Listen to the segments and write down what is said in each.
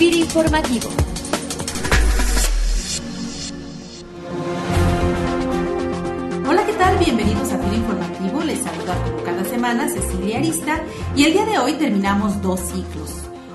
FIRA Informativo. Hola, ¿qué tal? Bienvenidos a FIRA Informativo. Les saluda como cada semana Cecilia Arista y el día de hoy terminamos dos ciclos.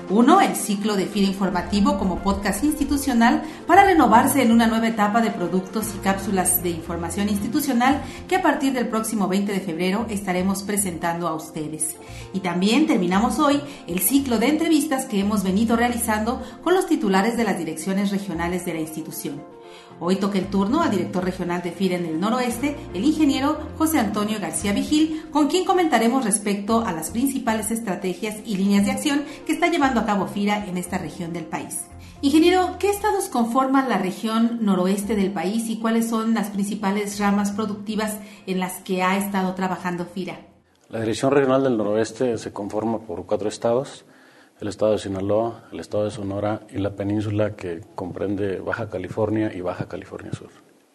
Uno, el ciclo de FIRA Informativo como podcast institucional para renovarse en una nueva etapa de productos y cápsulas de información institucional que a partir del próximo 20 de febrero estaremos presentando a ustedes. Y también terminamos hoy el ciclo de entrevistas que hemos venido realizando con los titulares de las direcciones regionales de la institución. Hoy toca el turno al director regional de FIRA en el noroeste, el ingeniero José Antonio García Vigil, con quien comentaremos respecto a las principales estrategias y líneas de acción que está llevando a cabo FIRA en esta región del país. Ingeniero, ¿qué estados conforman la región noroeste del país y cuáles son las principales ramas productivas en las que ha estado trabajando FIRA? La Dirección Regional del Noroeste se conforma por cuatro estados, el estado de Sinaloa, el estado de Sonora y la península que comprende Baja California y Baja California Sur.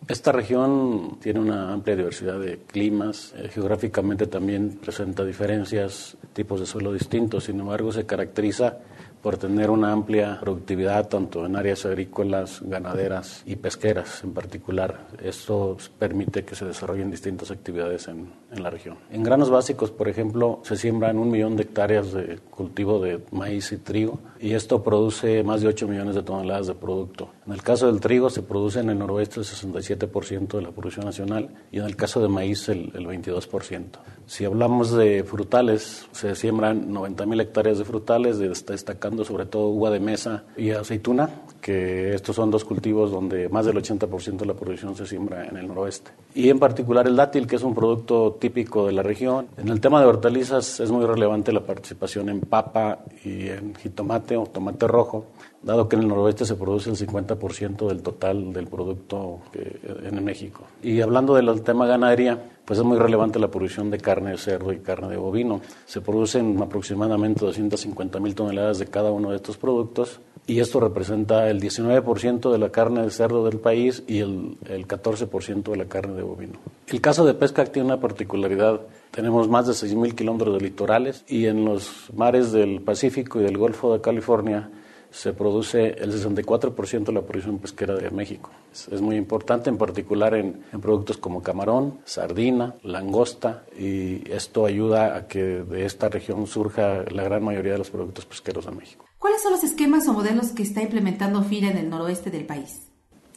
Esta región tiene una amplia diversidad de climas, eh, geográficamente también presenta diferencias, tipos de suelo distintos, sin embargo se caracteriza por tener una amplia productividad tanto en áreas agrícolas, ganaderas y pesqueras en particular. Esto permite que se desarrollen distintas actividades en, en, la región. En granos básicos, por ejemplo, se siembran un millón de hectáreas de cultivo de maíz y trigo y esto produce más de 8 millones de toneladas de producto. En el caso del trigo se produce en el noroeste el 67% de la producción nacional y en el caso de maíz el, el 22%. Si hablamos de frutales, se siembran 90 mil hectáreas de frutales, destacando sobre todo uva de mesa y aceituna, que estos son dos cultivos donde más del 80% de la producción se siembra en el noroeste. Y en particular el dátil, que es un producto típico de la región. En el tema de hortalizas es muy relevante la participación en papa y en jitomate o tomate rojo, dado que en el noroeste se produce el 50% del total del producto en México. Y hablando del tema ganadería, pues es muy relevante la producción de carne de cerdo y carne de bovino. Se producen aproximadamente 250 mil toneladas de cada uno de estos productos y esto representa el 19% de la carne de cerdo del país y el, el 14% de la carne de bovino. El caso de pesca tiene una particularidad. Tenemos más de 6.000 kilómetros de litorales y en los mares del Pacífico y del Golfo de California se produce el 64% de la producción pesquera de México. Es, muy importante, en particular en, en, productos como camarón, sardina, langosta, y esto ayuda a que de esta región surja la gran mayoría de los productos pesqueros de México. ¿Cuáles son los esquemas o modelos que está implementando FIRA en el noroeste del país?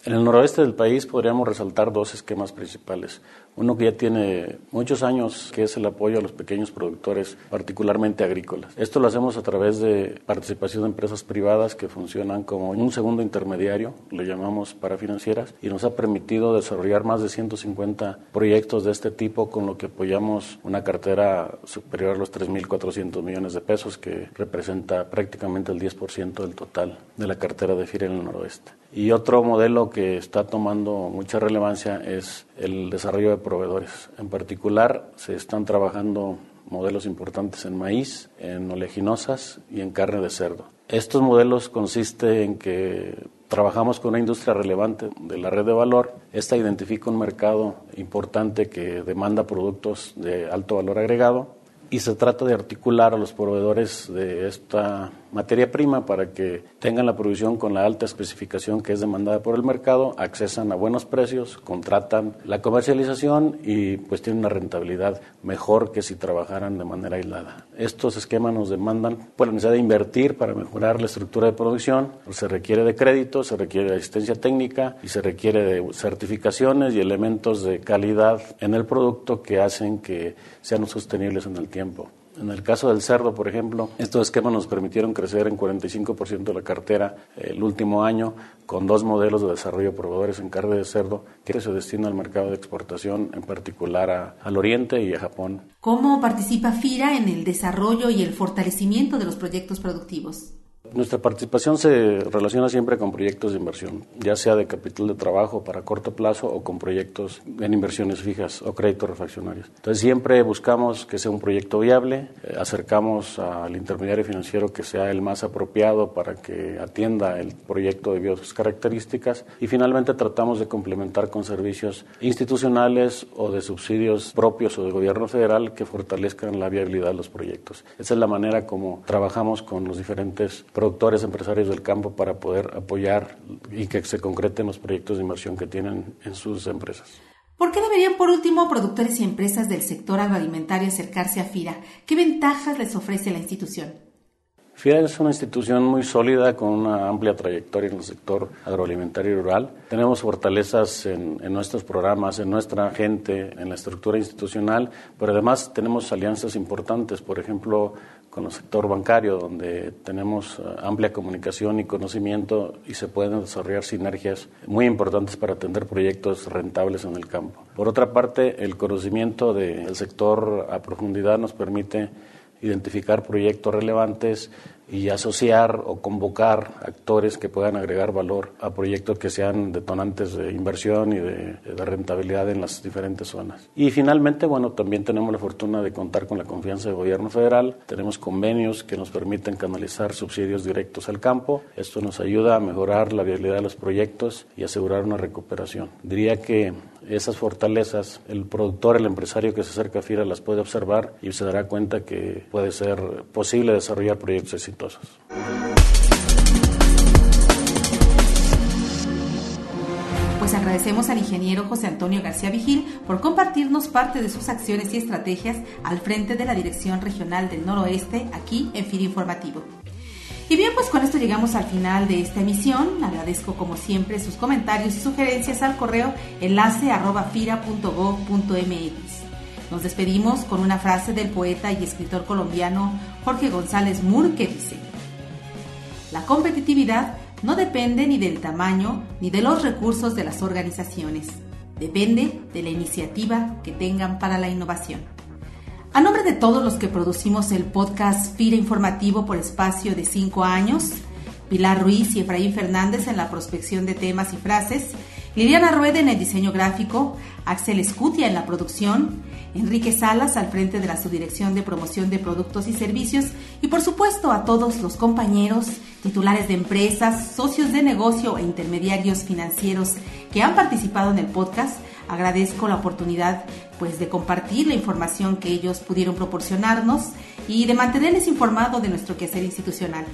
En el noroeste del país podríamos resaltar dos esquemas principales. Uno que ya tiene muchos años, que es el apoyo a los pequeños productores, particularmente agrícolas. Esto lo hacemos a través de participación de empresas privadas que funcionan como un segundo intermediario, lo llamamos parafinancieras, y nos ha permitido desarrollar más de 150 proyectos de este tipo, con lo que apoyamos una cartera superior a los 3.400 millones de pesos, que representa prácticamente el 10% del total de la cartera de FIRA en el noroeste. Y otro modelo que está tomando mucha relevancia es el desarrollo de proveedores. En particular, se están trabajando modelos importantes en maíz, en oleaginosas y en carne de cerdo. Estos modelos consisten en que trabajamos con una industria relevante de la red de valor. Esta identifica un mercado importante que demanda productos de alto valor agregado y se trata de articular a los proveedores de esta materia prima para que tengan la producción con la alta especificación que es demandada por el mercado, accesan a buenos precios, contratan la comercialización y pues tienen una rentabilidad mejor que si trabajaran de manera aislada. Estos esquemas nos demandan pues, la necesidad de invertir para mejorar la estructura de producción, se requiere de crédito, se requiere de asistencia técnica y se requiere de certificaciones y elementos de calidad en el producto que hacen que sean sostenibles en el tiempo. En el caso del cerdo, por ejemplo, estos esquemas nos permitieron crecer en 45% de la cartera el último año con dos modelos de desarrollo de proveedores en carne de cerdo que se destina al mercado de exportación, en particular a, al Oriente y a Japón. ¿Cómo participa FIRA en el desarrollo y el fortalecimiento de los proyectos productivos? Nuestra participación se relaciona siempre con proyectos de inversión, ya sea de capital de trabajo para corto plazo o con proyectos en inversiones fijas o créditos refaccionarios. Entonces siempre buscamos que sea un proyecto viable, eh, acercamos al intermediario financiero que sea el más apropiado para que atienda el proyecto debido a sus características y finalmente tratamos de complementar con servicios institucionales o de subsidios propios o de gobierno federal que fortalezcan la viabilidad de los proyectos. Esa es la manera como trabajamos con los diferentes productores, empresarios del campo para poder apoyar y que se concreten los proyectos de inversión que tienen en sus empresas. ¿Por qué deberían, por último, productores y empresas del sector agroalimentario acercarse a FIRA? ¿Qué ventajas les ofrece la institución? FIRA es una institución muy sólida con una amplia trayectoria en el sector agroalimentario y rural. Tenemos fortalezas en, en, nuestros programas, en nuestra gente, en la estructura institucional, pero además tenemos alianzas importantes, por ejemplo, con el sector bancario, donde tenemos eh, amplia comunicación y conocimiento y se pueden desarrollar sinergias muy importantes para atender proyectos rentables en el campo. Por otra parte, el conocimiento del sector a profundidad nos permite identificar proyectos relevantes y asociar o convocar actores que puedan agregar valor a proyectos que sean detonantes de inversión y de, rentabilidad en las diferentes zonas. Y finalmente, bueno, también tenemos la fortuna de contar con la confianza del gobierno federal. Tenemos convenios que nos permiten canalizar subsidios directos al campo. Esto nos ayuda a mejorar la viabilidad de los proyectos y asegurar una recuperación. Diría que esas fortalezas, el productor, el empresario que se acerca a FIRA las puede observar y se dará cuenta que puede ser posible desarrollar proyectos exitosos. Pues agradecemos al ingeniero José Antonio García Vigil por compartirnos parte de sus acciones y estrategias al frente de la Dirección Regional del Noroeste aquí en FIRA Informativo. Y bien, pues con esto llegamos al final de esta emisión. Agradezco como siempre sus comentarios y sugerencias al correo enlace Nos despedimos con una frase del poeta y escritor colombiano Jorge González Moore que dice, La competitividad no depende ni del tamaño ni de los recursos de las organizaciones, depende de la iniciativa que tengan para la innovación. A nombre de todos los que producimos el podcast FIRA Informativo por espacio de cinco años, Pilar Ruiz y Efraín Fernández en la prospección de temas y frases, Liliana Rueda en el diseño gráfico, Axel Escutia en la producción, Enrique Salas al frente de la Subdirección de Promoción de Productos y Servicios y por supuesto a todos los compañeros, titulares de empresas, socios de negocio e intermediarios financieros que han participado en el podcast, agradezco la oportunidad pues de compartir la información que ellos pudieron proporcionarnos y de mantenerles informado de nuestro quehacer institucional.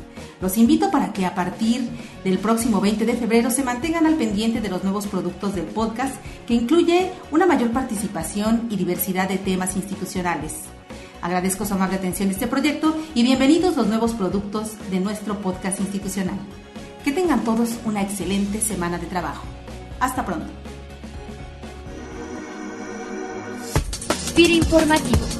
Los invito para que a partir del próximo 20 de febrero se mantengan al pendiente de los nuevos productos del podcast que incluye una mayor participación y diversidad de temas institucionales. Agradezco su amable atención a este proyecto y bienvenidos los nuevos productos de nuestro podcast institucional. Que tengan todos una excelente semana de trabajo. Hasta pronto. Informativo